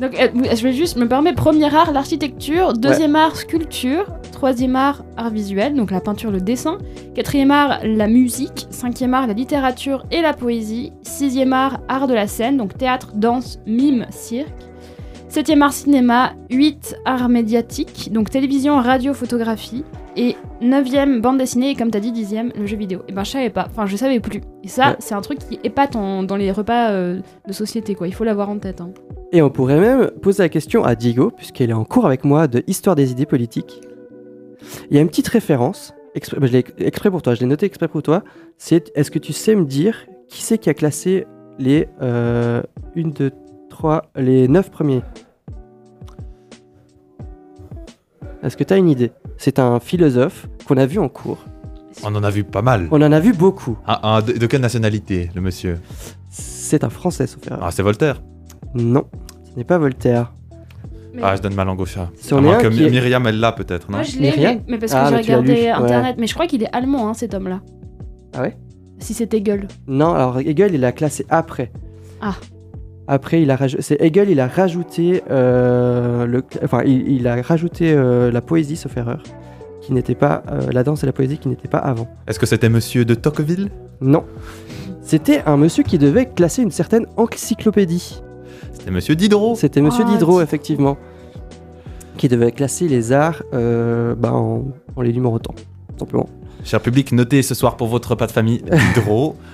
Donc, euh, je vais juste me permettre premier art, l'architecture, deuxième art, sculpture, troisième art, art visuel, donc la peinture, le dessin, quatrième art, la musique, cinquième art, la littérature et la poésie, sixième art, art de la scène, donc théâtre, danse, mime, cirque, septième art, cinéma, huit, art médiatique, donc télévision, radio, photographie, et neuvième, bande dessinée, et comme t'as dit, dixième, le jeu vidéo. Et ben je savais pas, enfin je savais plus. Et ça, Ouais. c'est un truc qui épate en- dans les repas euh, de société, quoi, il faut l'avoir en tête. hein. Et on pourrait même poser la question à Diego, puisqu'elle est en cours avec moi de Histoire des idées politiques. Il y a une petite référence, exprès, bah, je l'ai exprès pour toi, je l'ai noté exprès pour toi. C'est est-ce que tu sais me dire qui c'est qui a classé les euh, une, les neuf premiers Est-ce que tu as une idée? C'est un philosophe qu'on a vu en cours. On en a vu pas mal. On en a vu beaucoup. Ah, ah, de, de quelle nationalité, le monsieur? C'est un français, sauf erreur. Ah, c'est Voltaire? Non, ce n'est pas Voltaire. Mais- Ah, je donne ma langue au chat. Si À moins que est- Myriam, elle l'a peut-être, non? Moi je l'ai, Myriam? mais, mais parce que Ah, j'ai regardé ouais. internet. Mais je crois qu'il est allemand, hein, cet homme-là. Ah ouais? Si c'était Gueule. Non, alors Hegel, il l'a classé après. Ah. Après, il a c'est Hegel, il a rajouté euh, le, enfin, il, il a rajouté euh, la poésie, sauf erreur, qui n'était pas euh, la danse et la poésie qui n'était pas avant. Est-ce que c'était monsieur de Tocqueville? Non, c'était un monsieur qui devait classer une certaine encyclopédie. C'était monsieur Diderot. C'était Monsieur Diderot, effectivement, qui devait classer les arts euh, bah, en, en les numérotant, tout simplement. Cher public, notez ce soir pour votre repas de famille Diderot.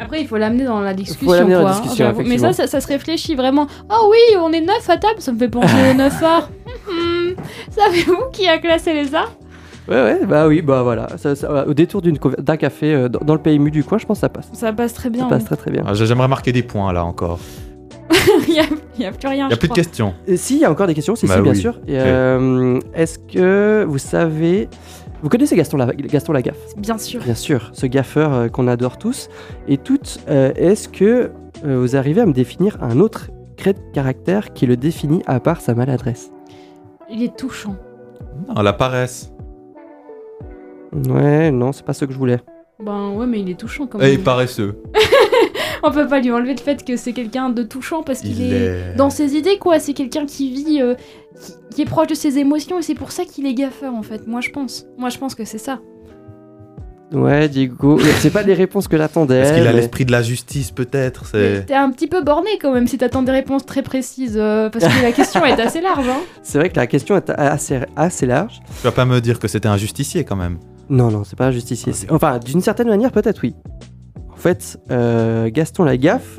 Après, il faut l'amener dans la discussion. l'amener dans la quoi, hein. Mais ça, ça, ça se réfléchit vraiment. Oh oui, on est neuf à table, ça me fait penser aux neuf arts. Hum, Savez-vous qui a classé les arts? Ouais, ouais, bah oui, bah voilà. Ça- ça- au détour d'un café euh, dans, dans le pays mu du coin, je pense que ça passe. Ça passe très bien. Ça passe très très bien. Ah, J'aimerais marquer des points là encore. Il n'y a, il y a plus rien. Il n'y a je plus de questions. Et si, il y a encore des questions, si, Bah si, bien oui. sûr. Et, euh, Est-ce que vous savez. Vous connaissez Gaston, La- Gaston Lagaffe? Bien sûr. Bien sûr, ce gaffeur euh, qu'on adore tous. Et toutes, euh, est-ce que euh, vous arrivez à me définir un autre trait de caractère qui le définit à part sa maladresse? Il est touchant. Non, la paresse. Ouais, non, c'est pas ce que je voulais. Ben ouais, mais il est touchant quand Et même. paresseux. On peut pas lui enlever le fait que c'est quelqu'un de touchant parce qu'il Il est... est. dans ses idées quoi. C'est quelqu'un qui vit, euh, qui, qui est proche de ses émotions et c'est pour ça qu'il est gaffeur en fait. Moi je pense. Moi je pense que c'est ça. Ouais, Diego, c'est pas les réponses que j'attendais. Est-ce qu'il a mais- l'esprit de la justice peut-être. T'es un petit peu borné quand même si t'attends des réponses très précises euh, parce que la question est assez large. Hein. C'est vrai que la question est assez, assez large. Tu vas pas me dire que c'était un justicier quand même. Non, non, c'est pas un justicier. C'est- Enfin, d'une certaine manière, peut-être oui. En fait, euh, Gaston Lagaffe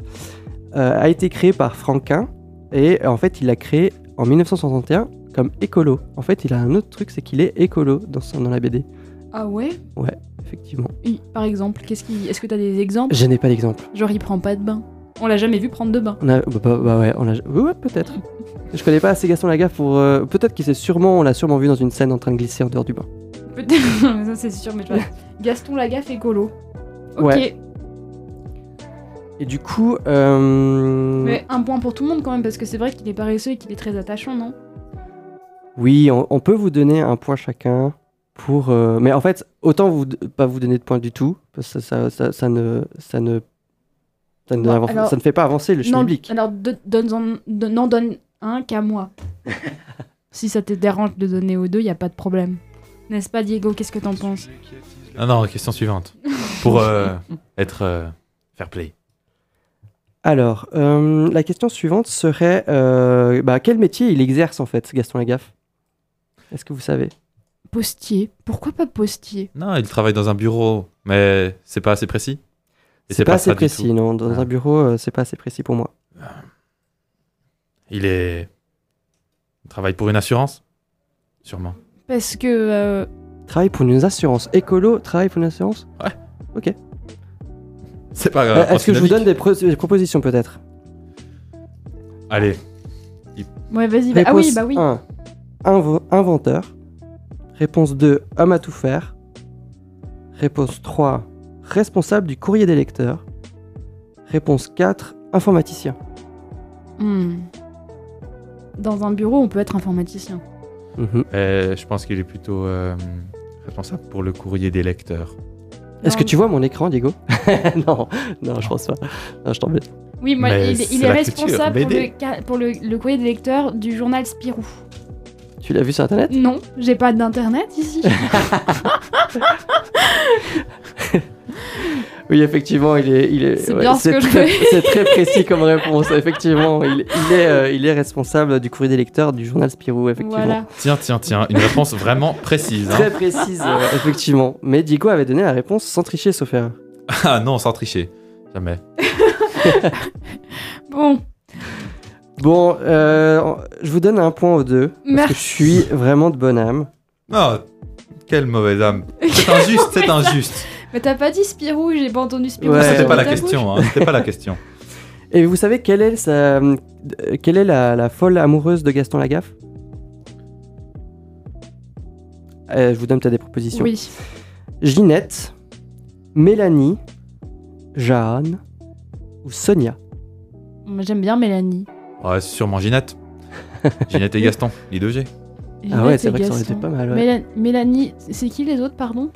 euh, a été créé par Franquin et en fait, il l'a créé en 1961 comme écolo. En fait, il a un autre truc, c'est qu'il est écolo dans, son- dans la BD. Ah ouais? Effectivement. Oui, Par exemple, qu'est-ce qui... est-ce que t'as des exemples? Je n'ai pas d'exemple. Genre il prend pas de bain. On l'a jamais vu prendre de bain. On a, bah, bah, bah ouais, on a, ouais, ouais, peut-être. Je connais pas assez Gaston Lagaffe pour. euh, peut-être qu'il s'est sûrement, on l'a sûrement vu dans une scène en train de glisser en dehors du bain. Peut-être, ça c'est sûr, mais tu vois. Gaston Lagaffe écolo. Ok, Ouais. Et du coup, euh, mais un point pour tout le monde quand même, parce que c'est vrai qu'il est paresseux et qu'il est très attachant, non? Oui, on, on peut vous donner un point chacun pour. euh, mais en fait, autant vous pas vous donner de points du tout, parce que ça, ça, ça ne, ça ne, ça ne, Bon, avance- alors- ça ne fait pas avancer le Non, public. alors donne-en- n'en donne un qu'à moi. si ça te dérange de donner aux deux, y a pas de problème. N'est-ce pas, Diego? Qu'est-ce que t'en penses? Non, non, question suivante. Pour euh, être euh, fair play. Alors, euh, la question suivante serait euh, bah, quel métier il exerce en fait, Gaston Lagaffe? Est-ce que vous savez? Postier. Pourquoi pas postier? Non, il travaille dans un bureau, mais c'est pas assez précis. C'est pas, assez précis, non. Dans Ah. un bureau, euh, c'est pas assez précis pour moi. Il est. Il travaille pour une assurance Sûrement. Parce que. euh, Travaille pour une assurance. Écolo, travaille pour une assurance? C'est pas Euh, grave. Est-ce que je vous donne des, pro- des propositions peut-être? Allez, Ouais, vas-y. bah- Ah oui, bah oui. 1. inventeur. Réponse 2. Homme à tout faire. Réponse 3. Responsable du courrier des lecteurs. Réponse 4. Informaticien. Hmm. Dans un bureau, on peut être informaticien. Mhm. euh, je pense qu'il est plutôt euh, responsable pour le courrier des lecteurs. Est-ce que tu vois mon écran, Diego Non, non, je pense pas. Non, je t'embête. Oui, moi, Mais il, est responsable pour, le, pour le, le courrier des lecteurs du journal Spirou. Tu l'as vu sur internet? Non, j'ai pas d'internet ici. Oui, effectivement, il est. Il est C'est ce je très, précis comme réponse, effectivement. Il, il est, euh, il est responsable du courrier des lecteurs du journal Spirou, effectivement. voilà. Tiens, tiens, tiens, une réponse vraiment précise. hein. Très précise, euh, effectivement. Mais Diego avait donné la réponse sans tricher, sauf erreur. Ah non, sans tricher. Jamais. Bon, Bon, euh, je vous donne un point aux deux. Parce Merci. que je suis vraiment de bonne âme. Oh, quelle mauvaise âme. C'est injuste, c'est injuste. mais t'as pas dit Spirou, j'ai pas entendu Spirou. Ouais. sortir C'était pas la question, hein. C'était pas la question. Et vous savez quelle est, sa, euh, quelle est la, la folle amoureuse de Gaston Lagaffe? Euh, Je vous donne peut-être des propositions. Oui. Ginette, Mélanie, Jeanne ou Sonia? Moi, J'aime bien Mélanie. Ouais, c'est sûrement Ginette. Ginette et Gaston, les 2G. Ah ouais, c'est vrai que ça aurait été pas mal. ouais. Méla- Mélanie, c'est qui les autres, pardon?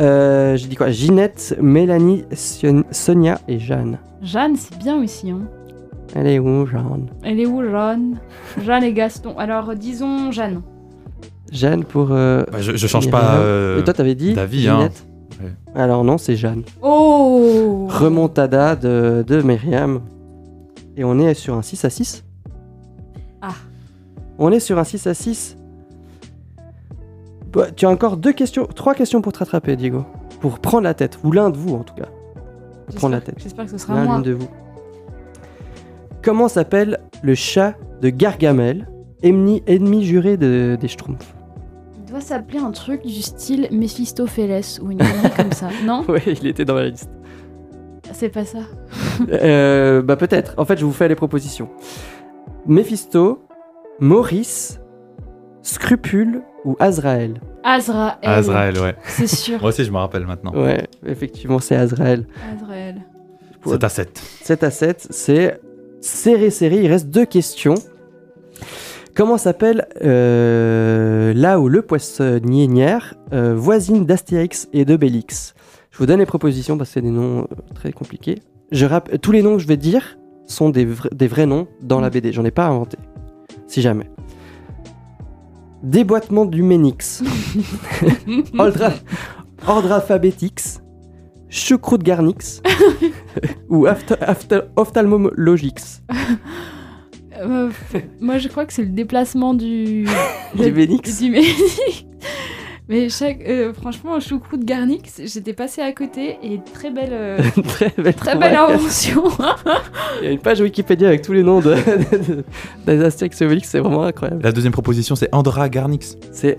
Euh, J'ai dit quoi? Ginette, Mélanie, Sion- Sonia et Jeanne. Jeanne, c'est bien aussi. Hein. Elle est où, Jeanne? Elle est où, Jeanne? Jeanne et Gaston. Alors, disons Jeanne. Jeanne pour. euh, Bah, je, je change pas. euh, Et toi, t'avais dit d'avis, hein. Ginette? Ouais. Alors non, c'est Jeanne. Oh Remontada de, de Myriam. Et on est sur un 6 à 6. Ah. On est sur un 6 à 6. Bah, tu as encore deux questions, trois questions pour te rattraper, Diego. Pour prendre la tête, ou l'un de vous en tout cas. prendre la J'espère- tête. J'espère que ce sera L'un, de vous. Comment s'appelle le chat de Gargamel, ennemi, ennemi juré de, des Schtroumpfs Il doit s'appeler un truc du style Mephistopheles ou une connerie comme ça. Non? Oui, il était dans la liste. C'est pas ça. Euh, bah peut-être. En fait, je vous fais les propositions. Méphisto, Maurice, Scrupule ou Azrael? Azrael. Azrael, ouais. C'est sûr. Moi aussi, je me rappelle maintenant. Ouais, effectivement, c'est Azrael. Azrael. Pour- 7 à 7. 7 à 7, c'est serré, serré. Il reste deux questions. Comment s'appelle euh, là où le poissonnière euh, voisine d'Astérix et de Bélix? Vous donne les propositions parce que c'est des noms euh, très compliqués. Je rapp- tous les noms que je vais dire sont des, vra- des vrais noms dans la BD. J'en ai pas inventé. Si jamais. Déboîtement du Ménix. Ordre, ordre alphabétix. Choucroute garnix. ou ophtalmologix. Euh, moi, je crois que c'est le déplacement du. Du Ménix du Ménix. Mais chaque, euh, franchement, choucroute garnix, j'étais passée à côté et très belle, euh, Très belle, très belle invention. Il y a une page Wikipédia avec tous les noms de, de- des Obélix, c'est vraiment incroyable. La deuxième proposition, c'est Andra Garnix. C'est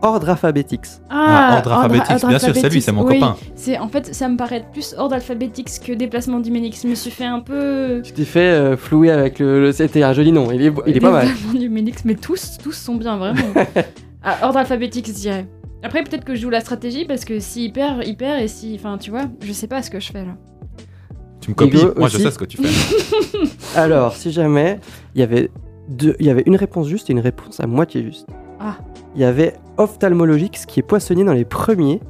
ordre alphabétix. Ah, ordre alphabétique, bien sûr, c'est lui, c'est mon oui. copain. C'est en fait, ça me paraît plus ordre alphabétique que déplacement du Ménix. Je me suis fait un peu. Tu t'es fait euh, flouer avec le, le- C'était un joli nom, il est, il est pas mal. Déplacement du Ménix, mais tous, tous sont bien, vraiment. ah, ordre alphabétique, je dirais. Après, peut-être que je joue la stratégie parce que s'il perd, il perd et si. Enfin, tu vois, je sais pas ce que je fais là. Tu me copies, moi je sais ce que tu fais. Alors, si jamais, il y avait deux, il y avait une réponse juste et une réponse à moitié juste. Ah. Il y avait ophtalmologix qui est poissonnier dans les premiers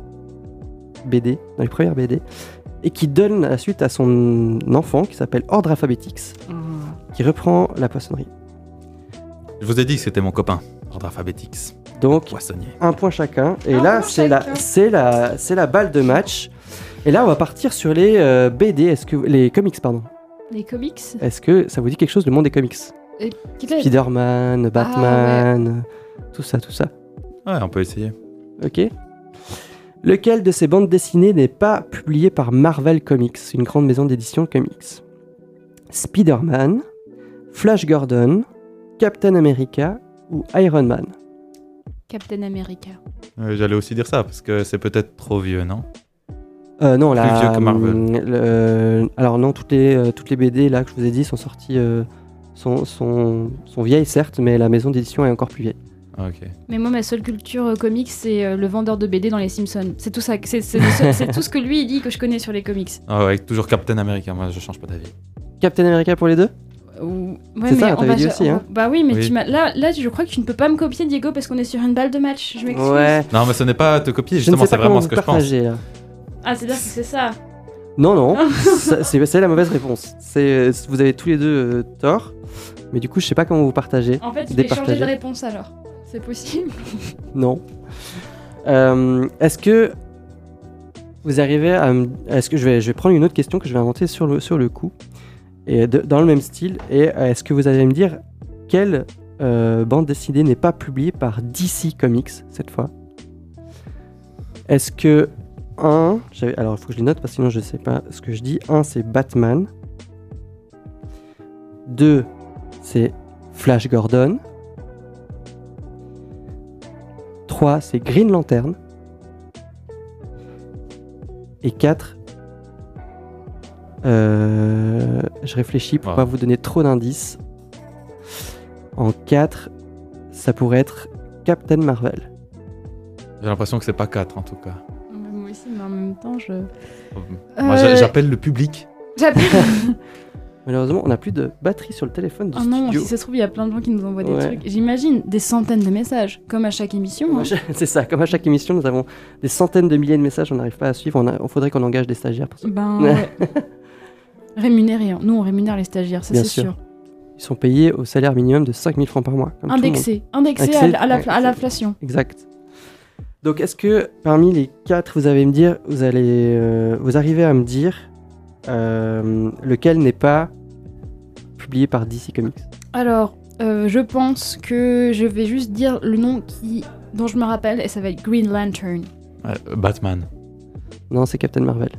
BD, dans les premières BD, et qui donne la suite à son enfant qui s'appelle Ordre alphabétix, qui reprend la poissonnerie. Je vous ai dit que c'était mon copain. Ordre alphabétique. Donc, Poissonnier. un point chacun. Et Un là, c'est la, c'est la, c'est la balle de match. Et là, on va partir sur les euh, BD, est-ce que les comics, pardon. Les comics Est-ce que ça vous dit quelque chose le monde des comics Quel est- Spider-Man, Batman, tout ça, tout ça. Ouais, on peut essayer. Ok. Lequel de ces bandes dessinées n'est pas publié par Marvel Comics, une grande maison d'édition comics? Spider-Man, Flash Gordon, Captain America ou Iron Man? Captain America. Euh, J'allais aussi dire ça, parce que c'est peut-être trop vieux, non? Euh, non, Plus la, vieux que Marvel. hum, le- alors non, toutes les, euh, toutes les BD là que je vous ai dit sont sorties, euh, sont, sont, sont vieilles certes, mais la maison d'édition est encore plus vieille. Ah, Ok. Mais moi, ma seule culture euh, comics, c'est euh, le vendeur de BD dans les Simpsons. C'est tout ça. C'est tout ce que lui il dit que je connais sur les comics. Ah ouais, toujours Captain America, moi je change pas d'avis. Captain America pour les deux? Ouais, C'est ça, mais on t'avais va dit aussi, on- hein. Bah oui, mais Oui. tu m'as- là, là, je crois que tu ne peux pas me copier, Diego, parce qu'on est sur une balle de match. Je m'excuse. Ouais. Non, mais ce n'est pas te copier, justement, c'est vraiment ce que je pense. là. Ah, c'est-à-dire que c'est ça. Non, non, c'est c'est la mauvaise réponse. C'est vous avez tous les deux euh, tort, mais du coup je sais pas comment vous partagez. En fait, je vais changer de réponse alors. C'est possible. Non. Euh, Est-ce que vous arrivez à me... Est-ce que je vais, je vais prendre une autre question que je vais inventer sur le, sur le coup, dans le même style, et euh, est-ce que vous allez me dire quelle euh, bande dessinée n'est pas publiée par DC Comics cette fois? Est-ce que 1, alors il faut que je les note parce que sinon je sais pas ce que je dis. 1 c'est Batman. 2 c'est Flash Gordon. 3, c'est Green Lantern. Et 4, euh, je réfléchis pour Ouais. pas vous donner trop d'indices. En 4, ça pourrait être Captain Marvel. J'ai l'impression que c'est pas 4 en tout cas. Moi aussi, mais en même temps, je. Moi Euh, j'a- j'appelle le public. J'appelle. Malheureusement, on n'a plus de batterie sur le téléphone du Oh non, studio. si ça se trouve, il y a plein de gens qui nous envoient des Ouais. trucs. J'imagine des centaines de messages, comme à chaque émission. Hein. C'est ça, comme à chaque émission, nous avons des centaines de milliers de messages, on n'arrive pas à suivre, on, a- on faudrait qu'on engage des stagiaires pour ça. Ben ouais. Rémunérés. hein. Nous, on rémunère les stagiaires, ça c'est sûr. sûr. Ils sont payés au salaire minimum de 5000 francs par mois. comme tout le monde. Indexé. Indexé, Indexé, à, l'inflation. Exact. Donc, est-ce que parmi les quatre, vous allez me dire, vous allez, euh, vous arrivez à me dire euh, lequel n'est pas publié par DC Comics? Alors, euh, je pense que je vais juste dire le nom qui, dont je me rappelle, et ça va être Green Lantern. Euh, Batman. Non, c'est Captain Marvel.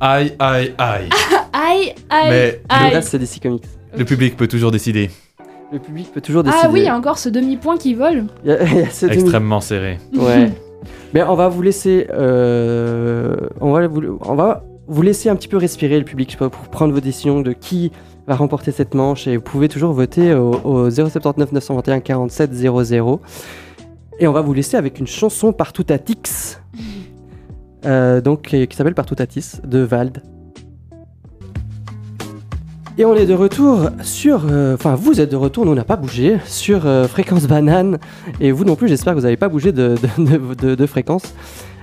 Aïe, aïe, aïe. Aïe, aïe, Mais Le aïe. reste, c'est DC Comics. le public peut toujours décider. Le public peut toujours décider. Ah oui, il y a encore ce demi-point qui vole. Il y a- il y a ce demi- Extrêmement serré. Ouais. Mais on va vous laisser, euh, on va vous, on va vous laisser un petit peu respirer le public je sais pas, pour prendre vos décisions de qui va remporter cette manche et vous pouvez toujours voter au, au 079 921 47 00 et on va vous laisser avec une chanson partout à Tix euh, donc qui qui s'appelle Partout à Tis de Vald. Et on est de retour sur, euh, enfin vous êtes de retour, nous on n'a pas bougé sur euh, Fréquence Banane et vous non plus, j'espère que vous n'avez pas bougé de, fréquence.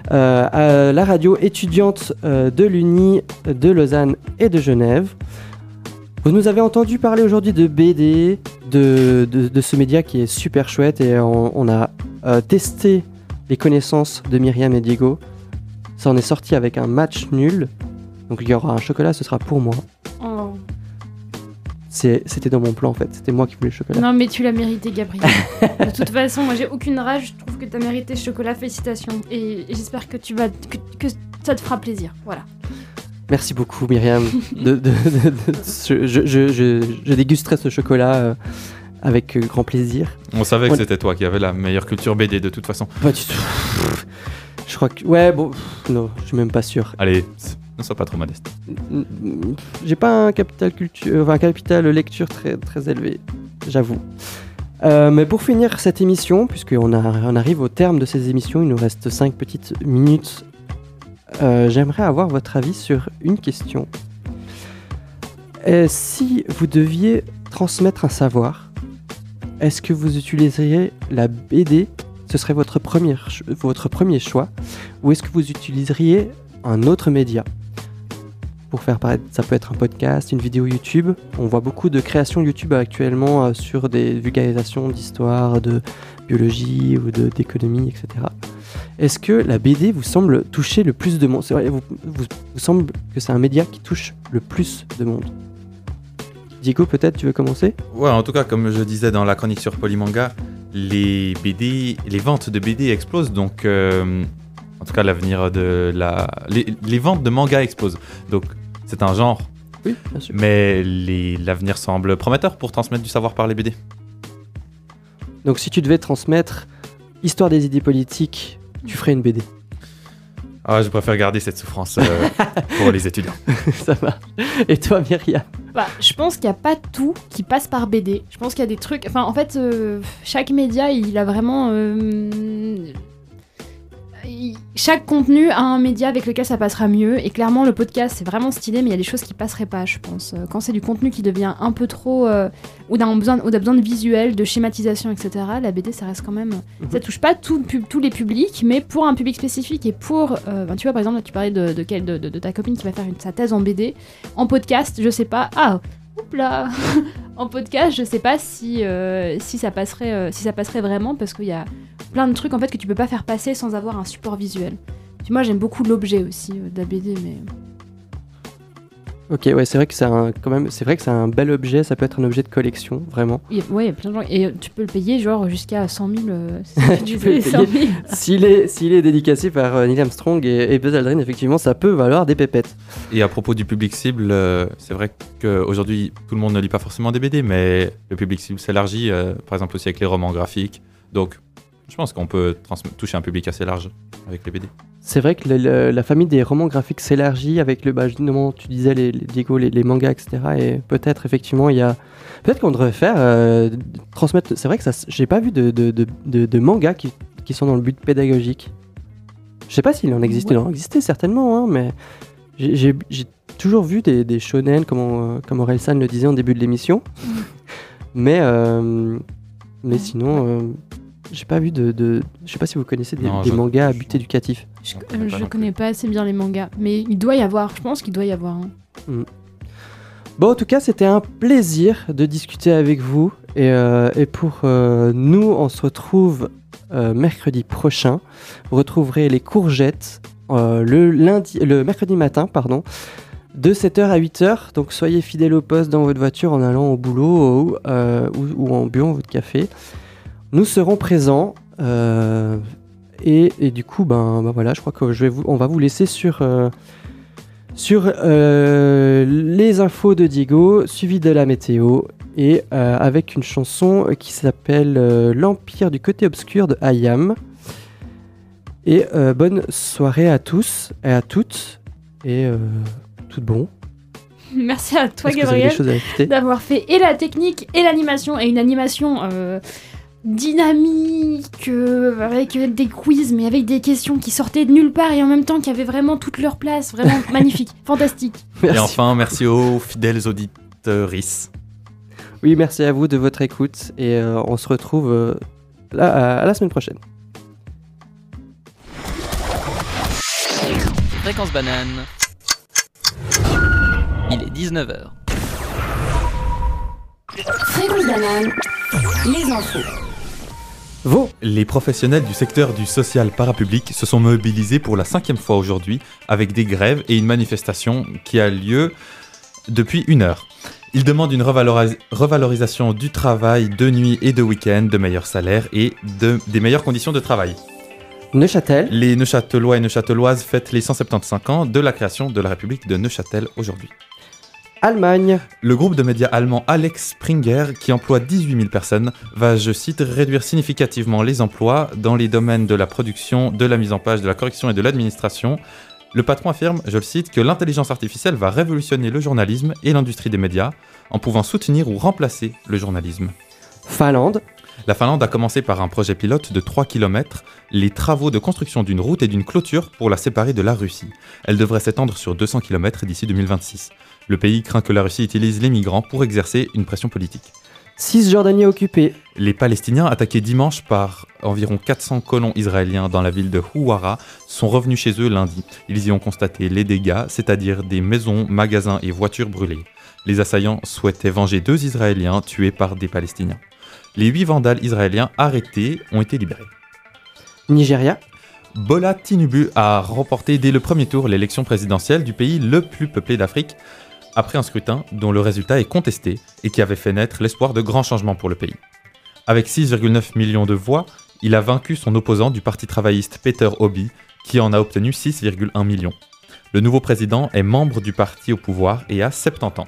À la radio étudiante de l'Uni de Lausanne et de Genève. Vous nous avez entendu parler aujourd'hui de BD, de, ce média qui est super chouette et on, a testé les connaissances de Myriam et Diego. Ça en est sorti avec un match nul. Donc il y aura un chocolat, ce sera pour moi. Oh. C'était dans mon plan en fait, c'était moi qui voulais le chocolat. Non, mais tu l'as mérité, Gabriel. de toute façon, moi j'ai aucune rage. Je trouve que tu as mérité ce chocolat. Félicitations. Et, et j'espère que tu vas. Que, que ça te fera plaisir. Voilà. Merci beaucoup Myriam. De, de- de- de ce- je, je- je- je dégusterai ce chocolat euh, avec grand plaisir. On savait que On- c'était toi qui avais la meilleure culture BD de toute façon. Pas du tout. Je crois que... Ouais, bon, pff, non, je suis même pas sûr. Allez, ne sois pas trop modeste. J'ai pas un capital culture, enfin, un capital lecture très très élevé, j'avoue. Euh, mais pour finir cette émission, puisqu'on a- on arrive au terme de ces émissions, il nous reste 5 petites minutes. euh, J'aimerais avoir votre avis sur une question. Euh, si vous deviez transmettre un savoir, est-ce que vous utiliseriez la BD Ce serait votre premier, choix Ou est-ce que vous utiliseriez un autre média? Pour faire paraître. Ça peut être un podcast, une vidéo YouTube. On voit beaucoup de créations YouTube actuellement euh, sur des vulgarisations d'histoire, de biologie ou d'économie, etc. Est-ce que la BD vous semble toucher le plus de monde? C'est vrai, vous, vous, que c'est un média qui touche le plus de monde Diego, peut-être, tu veux commencer? Ouais, en tout cas, comme je disais dans la chronique sur Polymanga, les BD, les ventes de BD explosent, donc euh, en tout cas l'avenir de la, les, les ventes de manga explosent. Donc c'est un genre, Oui, bien sûr. mais l'avenir semble prometteur pour transmettre du savoir par les BD. Donc, si tu devais transmettre Histoire des idées politiques, tu ferais une BD. Ah, je préfère garder cette souffrance euh, pour les étudiants. Ça marche. Et toi, Myriam? Bah, je pense qu'il n'y a pas tout qui passe par BD. Je pense qu'il y a des trucs. Enfin, en fait, euh, chaque média, il a vraiment. euh, Chaque contenu a un média avec lequel ça passera mieux. Et clairement, le podcast, c'est vraiment stylé, mais il y a des choses qui passeraient pas, je pense. Euh, Quand c'est du contenu qui devient un peu trop. euh, ou d'un besoin, ou besoin de visuel, de schématisation, etc., la BD, ça reste quand même. Ça touche pas tout le pub- tous les publics, mais pour un public spécifique et pour. euh, ben, tu vois, par exemple, là, tu parlais de, de, ta copine qui va faire une, sa thèse en BD. En podcast, je sais pas. Ah, En podcast, je sais pas si, euh, si, ça passerait, euh, si ça passerait vraiment parce qu'il y a plein de trucs en fait que tu peux pas faire passer sans avoir un support visuel. Puis moi, j'aime beaucoup l'objet aussi euh, mais. Ok, ouais, c'est vrai que c'est un, quand même, c'est vrai que c'est un bel objet. Ça peut être un objet de collection, vraiment. il y a- ouais, il y a plein de gens. Et tu peux le payer genre jusqu'à 100 000. euh, si Tu tu peux le dis 100 000. S'il est, s'il est dédicacé par euh, Neil Armstrong et, et Buzz Aldrin, effectivement, ça peut valoir des pépettes. Et à propos du public cible, euh, c'est vrai qu'aujourd'hui, tout le monde ne lit pas forcément des BD, mais le public cible s'élargit, euh, par exemple aussi avec les romans graphiques. Donc, je pense qu'on peut toucher un public assez large avec les BD. C'est vrai que le- le- la famille des romans graphiques s'élargit avec le, bah, justement, tu disais les, les Diego, les, les mangas, etc. Et peut-être effectivement, il y a, peut-être qu'on devrait faire euh, transmettre. C'est vrai que ça, j'ai pas vu de, de, de, de- de mangas qui, qui sont dans le but pédagogique. Je sais pas s'il en existait, Ouais. il en existait certainement, hein, mais j'ai- toujours vu des, des shonen, comme, on- comme Aurel San le disait en début de l'émission. mais, euh, mais sinon, euh, j'ai pas vu de, de. Je sais pas si vous connaissez des, Non, des je- mangas à but éducatif. Je, euh, je connais pas assez bien les mangas, mais il doit y avoir. Je pense qu'il doit y avoir. hein. Bon, en tout cas, c'était un plaisir de discuter avec vous. Et, euh, et pour euh, nous, on se retrouve euh, mercredi prochain. Vous retrouverez les courgettes euh, le, lundi, le mercredi matin, pardon, de 7h à 8h. Donc soyez fidèles au poste dans votre voiture en allant au boulot ou, euh, ou, ou en buvant votre café. Nous serons présents. euh, et, et du coup, ben, ben voilà, je crois que je vais vous, on va vous laisser sur, euh, sur euh, les infos de Diego, suivi de la météo, et avec une chanson qui s'appelle L'Empire du côté obscur de Hayam. Et bonne soirée à tous et à toutes, et tout bon. Merci à toi, Gabriel, d'avoir fait et la technique et l'animation, et une animation dynamique, euh, avec des quiz, mais avec des questions qui sortaient de nulle part et en même temps qui avaient vraiment toute leur place. Vraiment magnifique, fantastique. Et enfin, merci aux fidèles auditeurs. Oui, merci à vous de votre écoute, et euh, on se retrouve euh, là, à- à la semaine prochaine. Fréquence banane. Il est 19h. Fréquence banane. Les infos. Les professionnels du secteur du social parapublic se sont mobilisés pour la cinquième fois aujourd'hui avec des grèves et une manifestation qui a lieu depuis une heure. Ils demandent une revalorisa- revalorisation du travail de nuit et de week-end, de meilleurs salaires et de- des meilleures conditions de travail. Neuchâtel, Les Neuchâtelois et Neuchâteloises fêtent les 175 ans de la création de la République de Neuchâtel aujourd'hui. Allemagne, Le groupe de médias allemand Alex Springer, qui emploie 18 000 personnes, va, je cite, réduire significativement les emplois dans les domaines de la production, de la mise en page, de la correction et de l'administration. Le patron affirme, je le cite, que l'intelligence artificielle va révolutionner le journalisme et l'industrie des médias en pouvant soutenir ou remplacer le journalisme. Finlande, La Finlande a commencé par un projet pilote de 3 km, les travaux de construction d'une route et d'une clôture pour la séparer de la Russie. Elle devrait s'étendre sur 200 km d'ici 2026. Le pays craint que la Russie utilise les migrants pour exercer une pression politique. Cisjordanie occupée, Les Palestiniens, attaqués dimanche par environ 400 colons israéliens dans la ville de Houara, sont revenus chez eux lundi. Ils y ont constaté les dégâts, c'est-à-dire des maisons, magasins et voitures brûlées. Les assaillants souhaitaient venger deux Israéliens tués par des Palestiniens. Les huit vandales israéliens arrêtés ont été libérés. Nigeria, Bola Tinubu a remporté dès le premier tour l'élection présidentielle du pays le plus peuplé d'Afrique, après un scrutin dont le résultat est contesté et qui avait fait naître l'espoir de grands changements pour le pays. Avec 6,9 millions de voix, il a vaincu son opposant du parti travailliste Peter Obi, qui en a obtenu 6,1 millions. Le nouveau président est membre du parti au pouvoir et a 70 ans.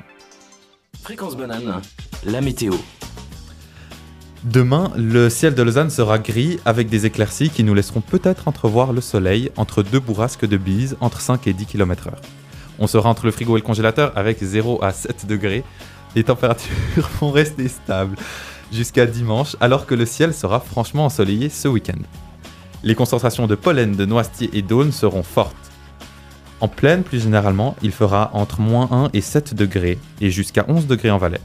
Fréquence banane, la météo. Demain, le ciel de Lausanne sera gris avec des éclaircies qui nous laisseront peut-être entrevoir le soleil entre deux bourrasques de bise entre 5 et 10 km/h. On sera entre le frigo et le congélateur avec 0 à 7 degrés. Les températures vont rester stables jusqu'à dimanche alors que le ciel sera franchement ensoleillé ce week-end. Les concentrations de pollen, de noisetiers et d'aulnes seront fortes. En plaine, plus généralement, il fera entre moins 1 et 7 degrés et jusqu'à 11 degrés en Valais.